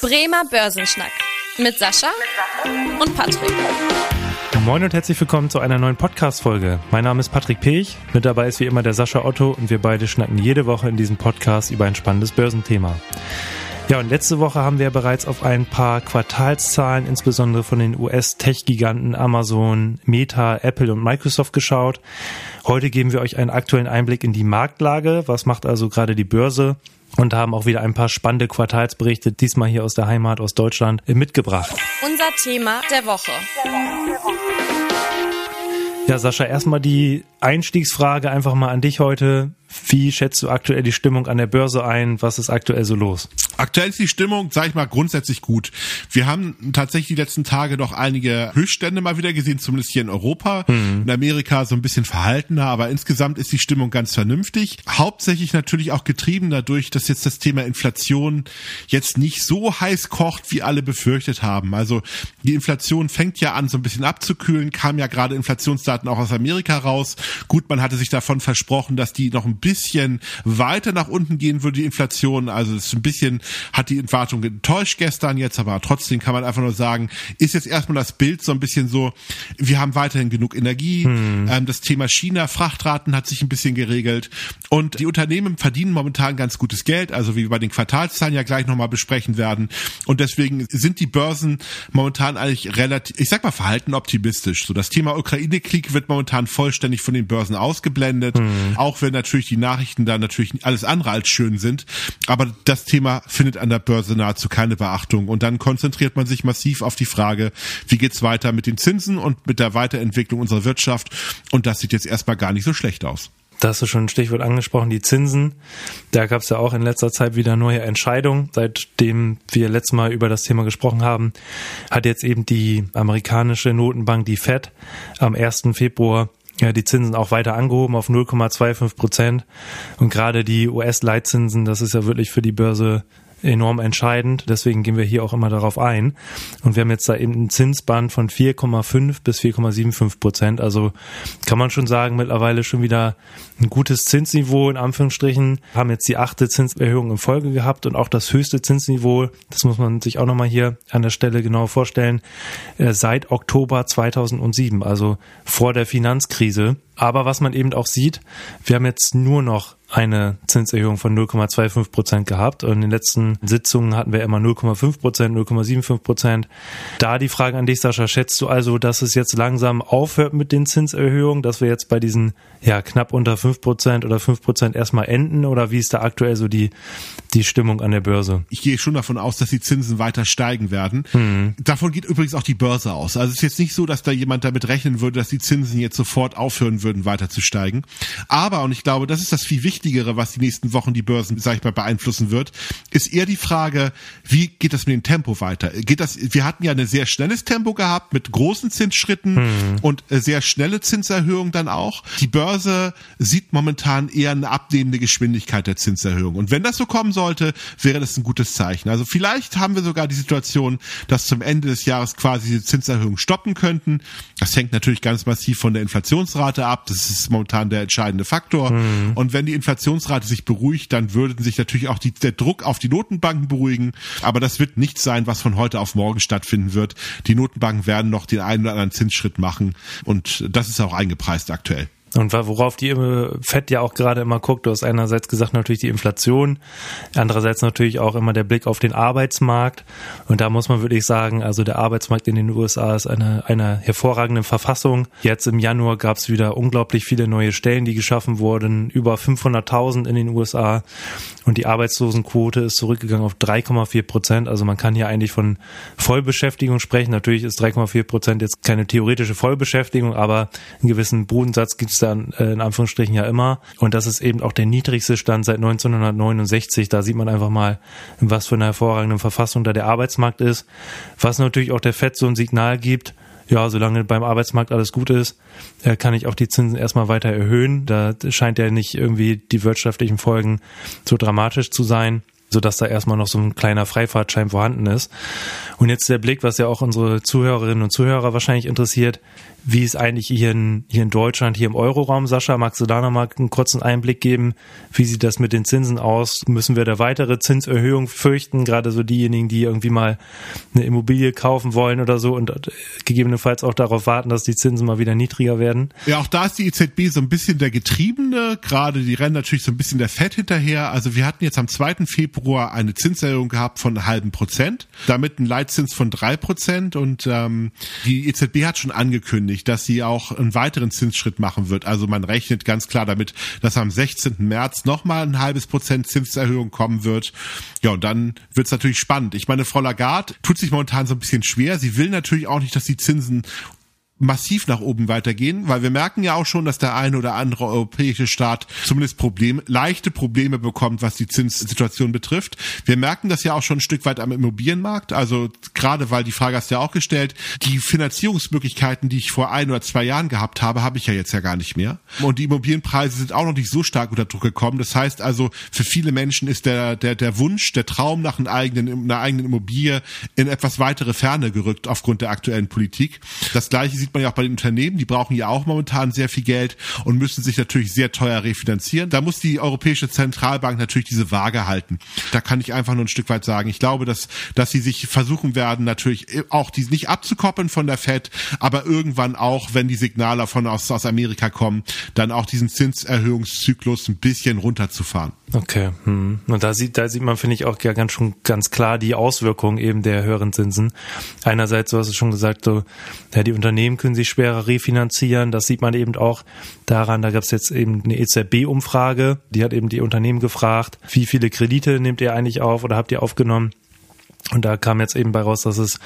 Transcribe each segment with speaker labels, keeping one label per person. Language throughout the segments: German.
Speaker 1: Bremer Börsenschnack mit Sascha und Patrick.
Speaker 2: Moin und herzlich willkommen zu einer neuen Podcast-Folge. Mein Name ist Patrick Pech, mit dabei ist wie immer der Sascha Otto und wir beide schnacken jede Woche in diesem Podcast über ein spannendes Börsenthema. Ja, und letzte Woche haben wir bereits auf ein paar Quartalszahlen, insbesondere von den US-Tech-Giganten Amazon, Meta, Apple und Microsoft geschaut. Heute geben wir euch einen aktuellen Einblick in die Marktlage. Was macht also gerade die Börse? Und haben auch wieder ein paar spannende Quartalsberichte, diesmal hier aus der Heimat, aus Deutschland, mitgebracht.
Speaker 1: Unser Thema der Woche.
Speaker 2: Ja, Sascha, erstmal die Einstiegsfrage einfach mal an dich heute. Wie schätzt du aktuell die Stimmung an der Börse ein? Was ist aktuell so los?
Speaker 3: Aktuell ist die Stimmung, sag ich mal, grundsätzlich gut. Wir haben tatsächlich die letzten Tage doch einige Höchststände mal wieder gesehen, zumindest hier in Europa. Mhm. In Amerika so ein bisschen verhaltener, aber insgesamt ist die Stimmung ganz vernünftig. Hauptsächlich natürlich auch getrieben dadurch, dass jetzt das Thema Inflation jetzt nicht so heiß kocht, wie alle befürchtet haben. Also die Inflation fängt ja an, so ein bisschen abzukühlen, kam ja gerade Inflationsdaten auch aus Amerika raus. Gut, man hatte sich davon versprochen, dass die noch ein bisschen weiter nach unten gehen würde, die Inflation. Also es ist ein bisschen, hat die Entwartung enttäuscht gestern jetzt, aber trotzdem kann man einfach nur sagen, ist jetzt erstmal das Bild so ein bisschen so, wir haben weiterhin genug Energie. Hm. Ähm, das Thema China, Frachtraten hat sich ein bisschen geregelt und die Unternehmen verdienen momentan ganz gutes Geld, also wie wir bei den Quartalszahlen ja gleich nochmal besprechen werden. Und deswegen sind die Börsen momentan eigentlich relativ, ich sag mal, verhalten optimistisch. So das Thema Ukraine-Krieg wird momentan vollständig von den Börsen ausgeblendet, hm. auch wenn natürlich die Nachrichten da natürlich alles andere als schön sind. Aber das Thema findet an der Börse nahezu keine Beachtung. Und dann konzentriert man sich massiv auf die Frage, wie geht's weiter mit den Zinsen und mit der Weiterentwicklung unserer Wirtschaft. Und das sieht jetzt erstmal gar nicht so schlecht aus.
Speaker 2: Da hast du schon ein Stichwort angesprochen, die Zinsen. Da gab es ja auch in letzter Zeit wieder neue Entscheidungen. Seitdem wir letztes Mal über das Thema gesprochen haben, hat jetzt eben die amerikanische Notenbank, die Fed, am 1. Februar ja, die Zinsen auch weiter angehoben auf 0,25 Prozent. Und gerade die US-Leitzinsen, das ist ja wirklich für die Börse enorm entscheidend. Deswegen gehen wir hier auch immer darauf ein. Und wir haben jetzt da eben einen Zinsband von 4,5 bis 4,75 Prozent. Also kann man schon sagen, mittlerweile schon wieder ein gutes Zinsniveau in Anführungsstrichen. Haben jetzt die achte Zinserhöhung in Folge gehabt und auch das höchste Zinsniveau, das muss man sich auch nochmal hier an der Stelle genau vorstellen, äh, seit Oktober 2007, also vor der Finanzkrise. Aber was man eben auch sieht, wir haben jetzt nur noch eine Zinserhöhung von 0,25 Prozent gehabt. Und in den letzten Sitzungen hatten wir immer 0,5 Prozent, 0,75 Prozent. Da die Frage an dich, Sascha, schätzt du also, dass es jetzt langsam aufhört mit den Zinserhöhungen, dass wir jetzt bei diesen ja knapp unter 5 Prozent oder 5 Prozent erstmal enden? Oder wie ist da aktuell so die, die Stimmung an der Börse?
Speaker 3: Ich gehe schon davon aus, dass die Zinsen weiter steigen werden. Mhm. Davon geht übrigens auch die Börse aus. Also es ist jetzt nicht so, dass da jemand damit rechnen würde, dass die Zinsen jetzt sofort aufhören würden, weiter zu steigen. Aber, und ich glaube, das ist das viel Wichtigere, was die nächsten Wochen die Börsen, sag ich mal, beeinflussen wird, ist eher die Frage, wie geht das mit dem Tempo weiter? Geht das, wir hatten ja ein sehr schnelles Tempo gehabt mit großen Zinsschritten hm. und äh, sehr schnelle Zinserhöhungen dann auch. Die Börse sieht momentan eher eine abnehmende Geschwindigkeit der Zinserhöhung. Und wenn das so kommen sollte, wäre das ein gutes Zeichen. Also vielleicht haben wir sogar die Situation, dass zum Ende des Jahres quasi die Zinserhöhungen stoppen könnten. Das hängt natürlich ganz massiv von der Inflationsrate ab. Das ist momentan der entscheidende Faktor. Hm. Und wenn die Inflation Inflationsrate sich beruhigt, dann würden sich natürlich auch die, der Druck auf die Notenbanken beruhigen. Aber das wird nicht sein, was von heute auf morgen stattfinden wird. Die Notenbanken werden noch den einen oder anderen Zinsschritt machen. Und das ist auch eingepreist aktuell.
Speaker 2: Und worauf die FED ja auch gerade immer guckt, du hast einerseits gesagt natürlich die Inflation, andererseits natürlich auch immer der Blick auf den Arbeitsmarkt. Und da muss man wirklich sagen, also der Arbeitsmarkt in den USA ist eine, einer hervorragenden Verfassung. Jetzt im Januar gab es wieder unglaublich viele neue Stellen, die geschaffen wurden, über 500.000 in den USA. Und die Arbeitslosenquote ist zurückgegangen auf 3,4 Prozent. Also man kann hier eigentlich von Vollbeschäftigung sprechen. Natürlich ist 3,4 Prozent jetzt keine theoretische Vollbeschäftigung, aber einen gewissen Bodensatz gibt es es dann äh, in Anführungsstrichen ja immer. Und das ist eben auch der niedrigste Stand seit 1969. Da sieht man einfach mal, in was für einer hervorragenden Verfassung da der Arbeitsmarkt ist. Was natürlich auch der FED so ein Signal gibt, ja, solange beim Arbeitsmarkt alles gut ist, äh, kann ich auch die Zinsen erstmal weiter erhöhen. Da scheint ja nicht irgendwie die wirtschaftlichen Folgen so dramatisch zu sein. sodass da erstmal noch so ein kleiner Freifahrtschein vorhanden ist. Und jetzt der Blick, was ja auch unsere Zuhörerinnen und Zuhörer wahrscheinlich interessiert, wie ist eigentlich hier in, hier in Deutschland, hier im Euroraum, Sascha, magst du da nochmal einen kurzen Einblick geben? Wie sieht das mit den Zinsen aus? Müssen wir da weitere Zinserhöhungen fürchten? Gerade so diejenigen, die irgendwie mal eine Immobilie kaufen wollen oder so und gegebenenfalls auch darauf warten, dass die Zinsen mal wieder niedriger werden.
Speaker 3: Ja, auch da ist die EZB so ein bisschen der Getriebene. Gerade die rennen natürlich so ein bisschen der Fett hinterher. Also wir hatten jetzt am 2. Februar eine Zinserhöhung gehabt von einem halben Prozent, damit ein Leitzins von drei Prozent und ähm, die EZB hat schon angekündigt, angekündigt, dass sie auch einen weiteren Zinsschritt machen wird. Also man rechnet ganz klar damit, dass am 16. März nochmal ein halbes Prozent Zinserhöhung kommen wird. Ja, und dann wird's natürlich spannend. Ich meine, Frau Lagarde tut sich momentan so ein bisschen schwer. Sie will natürlich auch nicht, dass die Zinsen massiv nach oben weitergehen, weil wir merken ja auch schon, dass der eine oder andere europäische Staat zumindest Probleme, leichte Probleme bekommt, was die Zinssituation betrifft. Wir merken das ja auch schon ein Stück weit am Immobilienmarkt, also gerade weil die Frage hast du ja auch gestellt, die Finanzierungsmöglichkeiten, die ich vor ein oder zwei Jahren gehabt habe, habe ich ja jetzt ja gar nicht mehr. Und die Immobilienpreise sind auch noch nicht so stark unter Druck gekommen. Das heißt also, für viele Menschen ist der, der, der Wunsch, der Traum nach einer eigenen, einer eigenen Immobilie in etwas weitere Ferne gerückt aufgrund der aktuellen Politik. Das gleiche sieht sieht man ja auch bei den Unternehmen, die brauchen ja auch momentan sehr viel Geld und müssen sich natürlich sehr teuer refinanzieren. Da muss die Europäische Zentralbank natürlich diese Waage halten. Da kann ich einfach nur ein Stück weit sagen. Ich glaube, dass, dass sie sich versuchen werden, natürlich auch die nicht abzukoppeln von der Fed, aber irgendwann auch, wenn die Signale von aus, aus Amerika kommen, dann auch diesen Zinserhöhungszyklus ein bisschen runterzufahren.
Speaker 2: Okay. Hm. Und da sieht, da sieht man, finde ich, auch ja ganz schon ganz klar die Auswirkungen eben der höheren Zinsen. Einerseits, du hast es schon gesagt, so, ja, die Unternehmen können sich schwerer refinanzieren. Das sieht man eben auch daran, da gab es jetzt eben eine EZB-Umfrage, die hat eben die Unternehmen gefragt, wie viele Kredite nehmt ihr eigentlich auf oder habt ihr aufgenommen? Und da kam jetzt eben bei raus, dass es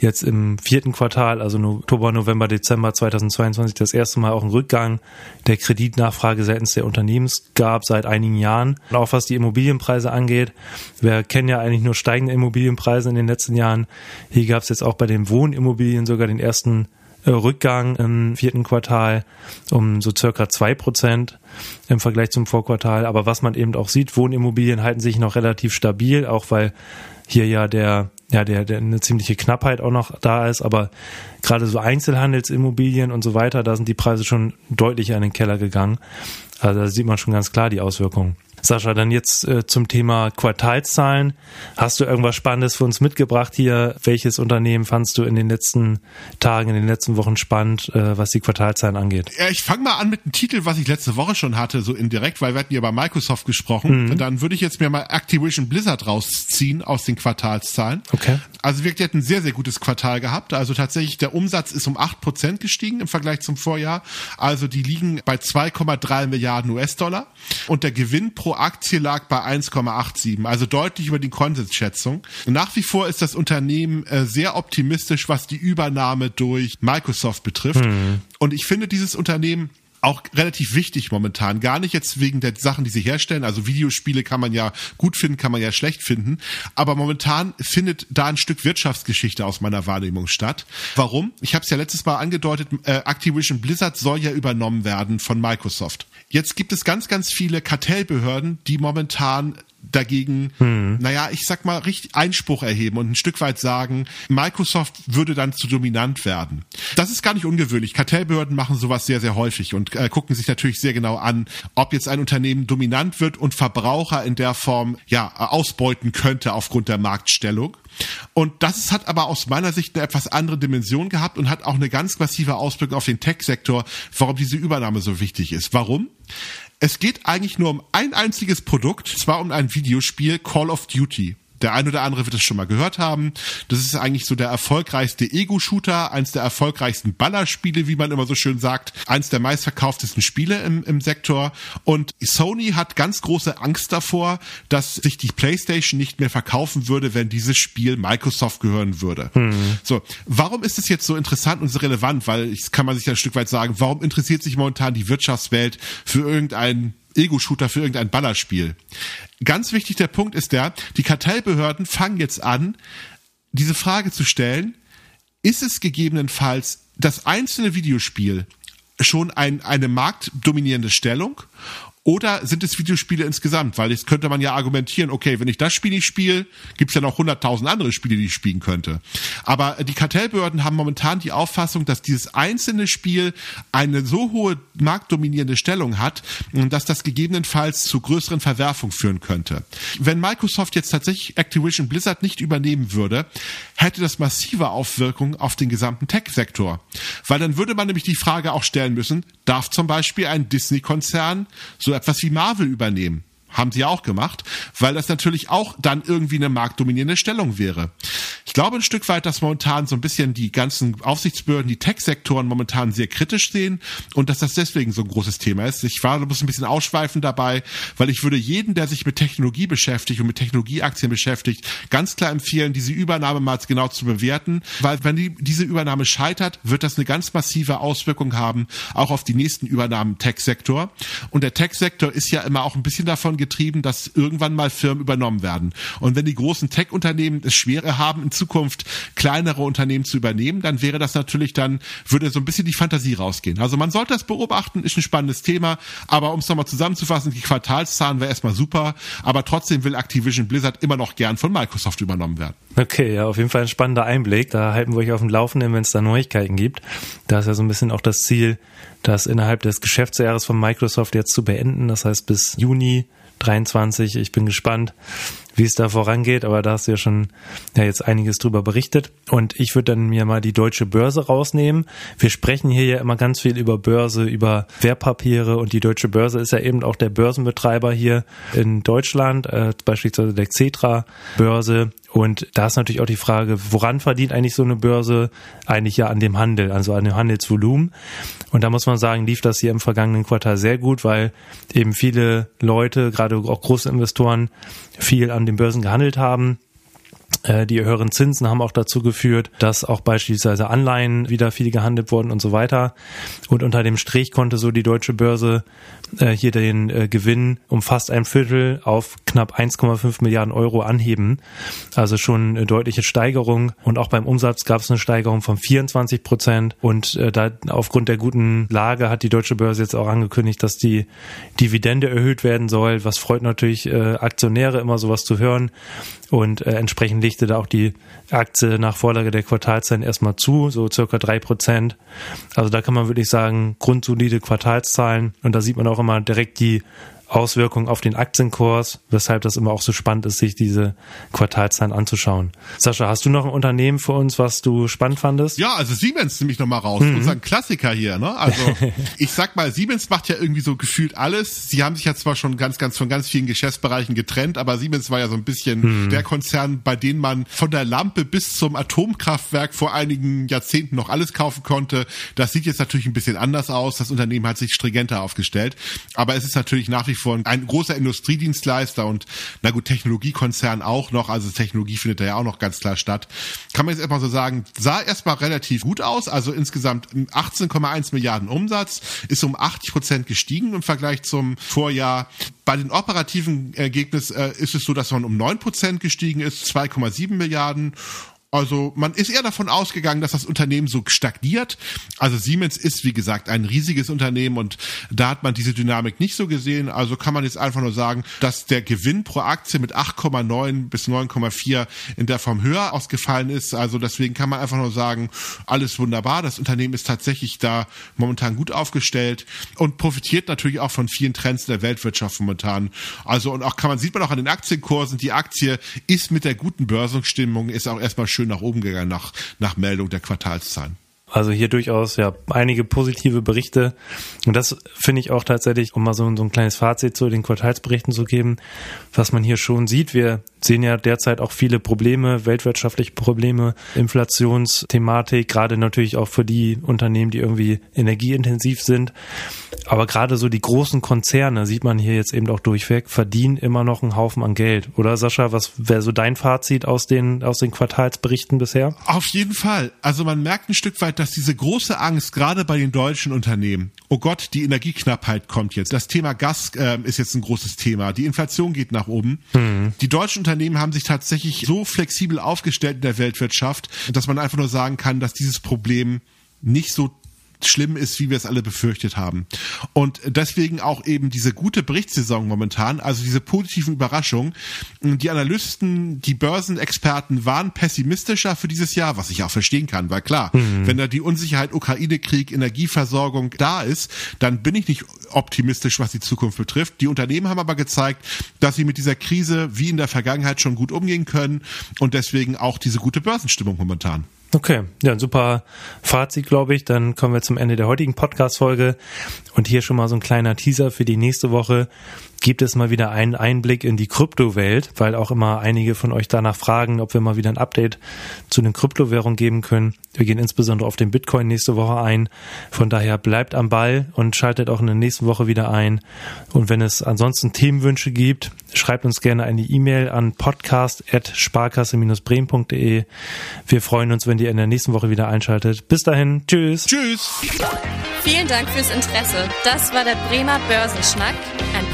Speaker 2: jetzt im vierten Quartal, also Oktober, November, Dezember 2022, das erste Mal auch einen Rückgang der Kreditnachfrage seitens der Unternehmens gab seit einigen Jahren. Und auch was die Immobilienpreise angeht, wir kennen ja eigentlich nur steigende Immobilienpreise in den letzten Jahren. Hier gab es jetzt auch bei den Wohnimmobilien sogar den ersten Rückgang im vierten Quartal um so circa zwei Prozent im Vergleich zum Vorquartal. Aber was man eben auch sieht, Wohnimmobilien halten sich noch relativ stabil, auch weil hier ja der ja, der, der eine ziemliche Knappheit auch noch da ist, aber gerade so Einzelhandelsimmobilien und so weiter, da sind die Preise schon deutlich in den Keller gegangen. Also da sieht man schon ganz klar die Auswirkungen. Sascha, dann jetzt äh, zum Thema Quartalszahlen. Hast du irgendwas Spannendes für uns mitgebracht hier? Welches Unternehmen fandst du in den letzten Tagen, in den letzten Wochen spannend, äh, was die Quartalszahlen angeht?
Speaker 3: Ja, ich fange mal an mit einem Titel, was ich letzte Woche schon hatte, so indirekt, weil wir hatten ja bei Microsoft gesprochen. Mhm. Dann würde ich jetzt mir mal Activision Blizzard rausziehen aus den Quartalszahlen.
Speaker 2: Okay.
Speaker 3: Also wirklich hat ein sehr, sehr gutes Quartal gehabt. Also tatsächlich der Umsatz ist um acht Prozent gestiegen im Vergleich zum Vorjahr. Also die liegen bei 2,3 Milliarden US-Dollar und der Gewinn pro Aktie lag bei 1,87, also deutlich über die Konsensschätzung. Nach wie vor ist das Unternehmen äh, sehr optimistisch, was die Übernahme durch Microsoft betrifft. Mhm. Und ich finde dieses Unternehmen auch relativ wichtig momentan. Gar nicht jetzt wegen der Sachen, die sie herstellen. Also Videospiele kann man ja gut finden, kann man ja schlecht finden. Aber momentan findet da ein Stück Wirtschaftsgeschichte aus meiner Wahrnehmung statt. Warum? Ich habe es ja letztes Mal angedeutet, äh, Activision Blizzard soll ja übernommen werden von Microsoft. Jetzt gibt es ganz, ganz viele Kartellbehörden, die momentan dagegen, hm. naja, ich sag mal, richtig Einspruch erheben und ein Stück weit sagen, Microsoft würde dann zu dominant werden. Das ist gar nicht ungewöhnlich. Kartellbehörden machen sowas sehr, sehr häufig und äh, gucken sich natürlich sehr genau an, ob jetzt ein Unternehmen dominant wird und Verbraucher in der Form ja ausbeuten könnte aufgrund der Marktstellung. Und das hat aber aus meiner Sicht eine etwas andere Dimension gehabt und hat auch eine ganz massive Auswirkung auf den Tech-Sektor, warum diese Übernahme so wichtig ist. Warum? Es geht eigentlich nur um ein einziges Produkt, zwar um ein Videospiel Call of Duty. Der ein oder andere wird es schon mal gehört haben. Das ist eigentlich so der erfolgreichste Ego-Shooter, eins der erfolgreichsten Ballerspiele, wie man immer so schön sagt, eins der meistverkauftesten Spiele im, im Sektor. Und Sony hat ganz große Angst davor, dass sich die PlayStation nicht mehr verkaufen würde, wenn dieses Spiel Microsoft gehören würde. Mhm. So, warum ist es jetzt so interessant und so relevant? Weil, ich kann man sich ein Stück weit sagen, warum interessiert sich momentan die Wirtschaftswelt für irgendein Ego-Shooter für irgendein Ballerspiel. Ganz wichtig der Punkt ist der, die Kartellbehörden fangen jetzt an, diese Frage zu stellen, ist es gegebenenfalls das einzelne Videospiel schon ein, eine marktdominierende Stellung Oder sind es Videospiele insgesamt? Weil jetzt könnte man ja argumentieren, okay, wenn ich das Spiel nicht spiele, gibt es ja noch hunderttausend andere Spiele, die ich spielen könnte. Aber die Kartellbehörden haben momentan die Auffassung, dass dieses einzelne Spiel eine so hohe marktdominierende Stellung hat, dass das gegebenenfalls zu größeren Verwerfungen führen könnte. Wenn Microsoft jetzt tatsächlich Activision Blizzard nicht übernehmen würde, hätte das massive Auswirkungen auf den gesamten Tech-Sektor. Weil dann würde man nämlich die Frage auch stellen müssen, darf zum Beispiel ein Disney-Konzern so etwas wie Marvel übernehmen? Haben sie auch gemacht, weil das natürlich auch dann irgendwie eine marktdominierende Stellung wäre. Ich glaube ein Stück weit, dass momentan so ein bisschen die ganzen Aufsichtsbehörden, die Tech-Sektoren momentan sehr kritisch sehen und dass das deswegen so ein großes Thema ist. Ich war bloß ein bisschen ausschweifend dabei, weil ich würde jeden, der sich mit Technologie beschäftigt und mit Technologieaktien beschäftigt, ganz klar empfehlen, diese Übernahme mal genau zu bewerten, weil wenn die, diese Übernahme scheitert, wird das eine ganz massive Auswirkung haben, auch auf die nächsten Übernahmen im Tech-Sektor. Und der Tech-Sektor ist ja immer auch ein bisschen davon getrieben, dass irgendwann mal Firmen übernommen werden. Und wenn die großen Tech-Unternehmen es schwerer haben, in Zukunft kleinere Unternehmen zu übernehmen, dann wäre das natürlich dann, würde so ein bisschen die Fantasie rausgehen. Also man sollte das beobachten, ist ein spannendes Thema, aber um es nochmal zusammenzufassen, die Quartalszahlen wäre erstmal super, aber trotzdem will Activision Blizzard immer noch gern von Microsoft übernommen werden.
Speaker 2: Okay, ja, auf jeden Fall ein spannender Einblick. Da halten wir euch auf dem Laufenden, wenn es da Neuigkeiten gibt. Da ist ja so ein bisschen auch das Ziel, das innerhalb des Geschäftsjahres von Microsoft jetzt zu beenden. Das heißt bis Juni 23. Ich bin gespannt, wie es da vorangeht, aber da hast du ja schon ja, jetzt einiges drüber berichtet. Und ich würde dann mir mal die deutsche Börse rausnehmen. Wir sprechen hier ja immer ganz viel über Börse, über Wertpapiere und die deutsche Börse ist ja eben auch der Börsenbetreiber hier in Deutschland, äh, beispielsweise der Xetra Börse. Und da ist natürlich auch die Frage, woran verdient eigentlich so eine Börse? Eigentlich ja an dem Handel, also an dem Handelsvolumen. Und da muss man sagen, lief das hier im vergangenen Quartal sehr gut, weil eben viele Leute, gerade auch große Investoren, viel an den Börsen gehandelt haben. Äh, die höheren Zinsen haben auch dazu geführt, dass auch beispielsweise Anleihen wieder viel gehandelt wurden und so weiter. Und unter dem Strich konnte so die deutsche Börse äh, hier den äh, Gewinn um fast ein Viertel auf knapp 1,5 Milliarden Euro anheben. Also schon eine deutliche Steigerung. Und auch beim Umsatz gab es eine Steigerung von 24 Prozent. Und da aufgrund der guten Lage hat die deutsche Börse jetzt auch angekündigt, dass die Dividende erhöht werden soll. Was freut natürlich Aktionäre immer sowas zu hören. Und entsprechend legte da auch die Aktie nach Vorlage der Quartalszahlen erstmal zu, so circa drei Prozent. Also da kann man wirklich sagen, grundsolide Quartalszahlen. Und da sieht man auch immer direkt die Auswirkungen auf den Aktienkurs, weshalb das immer auch so spannend ist, sich diese Quartalzahlen anzuschauen. Sascha, hast du noch ein Unternehmen für uns, was du spannend fandest?
Speaker 3: Ja, also Siemens nehme ich nochmal raus, mhm. unser Klassiker hier. Ne? Also ich sag mal, Siemens macht ja irgendwie so gefühlt alles. Sie haben sich ja zwar schon ganz, ganz von ganz vielen Geschäftsbereichen getrennt, aber Siemens war ja so ein bisschen mhm. der Konzern, bei dem man von der Lampe bis zum Atomkraftwerk vor einigen Jahrzehnten noch alles kaufen konnte. Das sieht jetzt natürlich ein bisschen anders aus. Das Unternehmen hat sich stringenter aufgestellt, aber es ist natürlich nach wie wie vor ein großer Industriedienstleister und na gut, Technologiekonzern auch noch, also Technologie findet da ja auch noch ganz klar statt. Kann man jetzt erstmal so sagen, sah erstmal relativ gut aus, also insgesamt 18,1 Milliarden Umsatz, ist um 80 Prozent gestiegen im Vergleich zum Vorjahr. Bei den operativen Ergebnissen äh, ist es so, dass man um 9 Prozent gestiegen ist, 2,7 Milliarden also man ist eher davon ausgegangen, dass das Unternehmen so stagniert. Also Siemens ist, wie gesagt, ein riesiges Unternehmen und da hat man diese Dynamik nicht so gesehen. Also kann man jetzt einfach nur sagen, dass der Gewinn pro Aktie mit 8,9 bis 9,4 in der Form höher ausgefallen ist. Also deswegen kann man einfach nur sagen, alles wunderbar. Das Unternehmen ist tatsächlich da momentan gut aufgestellt und profitiert natürlich auch von vielen Trends der Weltwirtschaft momentan. Also und auch kann man, sieht man auch an den Aktienkursen, die Aktie ist mit der guten Börsenstimmung, ist auch erstmal schön nach oben gegangen nach, nach Meldung der Quartalszahlen.
Speaker 2: Also hier durchaus ja einige positive Berichte. Und das finde ich auch tatsächlich, um mal so, so ein kleines Fazit zu den Quartalsberichten zu geben, was man hier schon sieht. Wir sehen ja derzeit auch viele Probleme, weltwirtschaftliche Probleme, Inflationsthematik, gerade natürlich auch für die Unternehmen, die irgendwie energieintensiv sind. Aber gerade so die großen Konzerne, sieht man hier jetzt eben auch durchweg, verdienen immer noch einen Haufen an Geld. Oder Sascha, was wäre so dein Fazit aus den, aus den Quartalsberichten bisher?
Speaker 3: Auf jeden Fall. Also man merkt ein Stück weit, dass diese große Angst, gerade bei den deutschen Unternehmen, oh Gott, die Energieknappheit kommt jetzt. Das Thema Gas äh, ist jetzt ein großes Thema. Die Inflation geht nach oben. Mhm. Die deutschen Unternehmen haben sich tatsächlich so flexibel aufgestellt in der Weltwirtschaft, dass man einfach nur sagen kann, dass dieses Problem nicht so schlimm ist, wie wir es alle befürchtet haben. Und deswegen auch eben diese gute Berichtssaison momentan, also diese positiven Überraschungen. Die Analysten, die Börsenexperten waren pessimistischer für dieses Jahr, was ich auch verstehen kann, weil klar, mhm. wenn da die Unsicherheit Ukraine-Krieg, Energieversorgung da ist, dann bin ich nicht optimistisch, was die Zukunft betrifft. Die Unternehmen haben aber gezeigt, dass sie mit dieser Krise wie in der Vergangenheit schon gut umgehen können und deswegen auch diese gute Börsenstimmung momentan.
Speaker 2: Okay, ja, ein super Fazit, glaube ich. Dann kommen wir zum Ende der heutigen Podcast-Folge. Und hier schon mal so ein kleiner Teaser für die nächste Woche gibt es mal wieder einen Einblick in die Kryptowelt, weil auch immer einige von euch danach fragen, ob wir mal wieder ein Update zu den Kryptowährungen geben können. Wir gehen insbesondere auf den Bitcoin nächste Woche ein. Von daher bleibt am Ball und schaltet auch in der nächsten Woche wieder ein. Und wenn es ansonsten Themenwünsche gibt, schreibt uns gerne eine E-Mail an podcast.sparkasse-bremen.de. Wir freuen uns, wenn ihr in der nächsten Woche wieder einschaltet. Bis dahin. Tschüss.
Speaker 3: Tschüss.
Speaker 1: Vielen Dank fürs Interesse. Das war der Bremer Börsenschnack, ein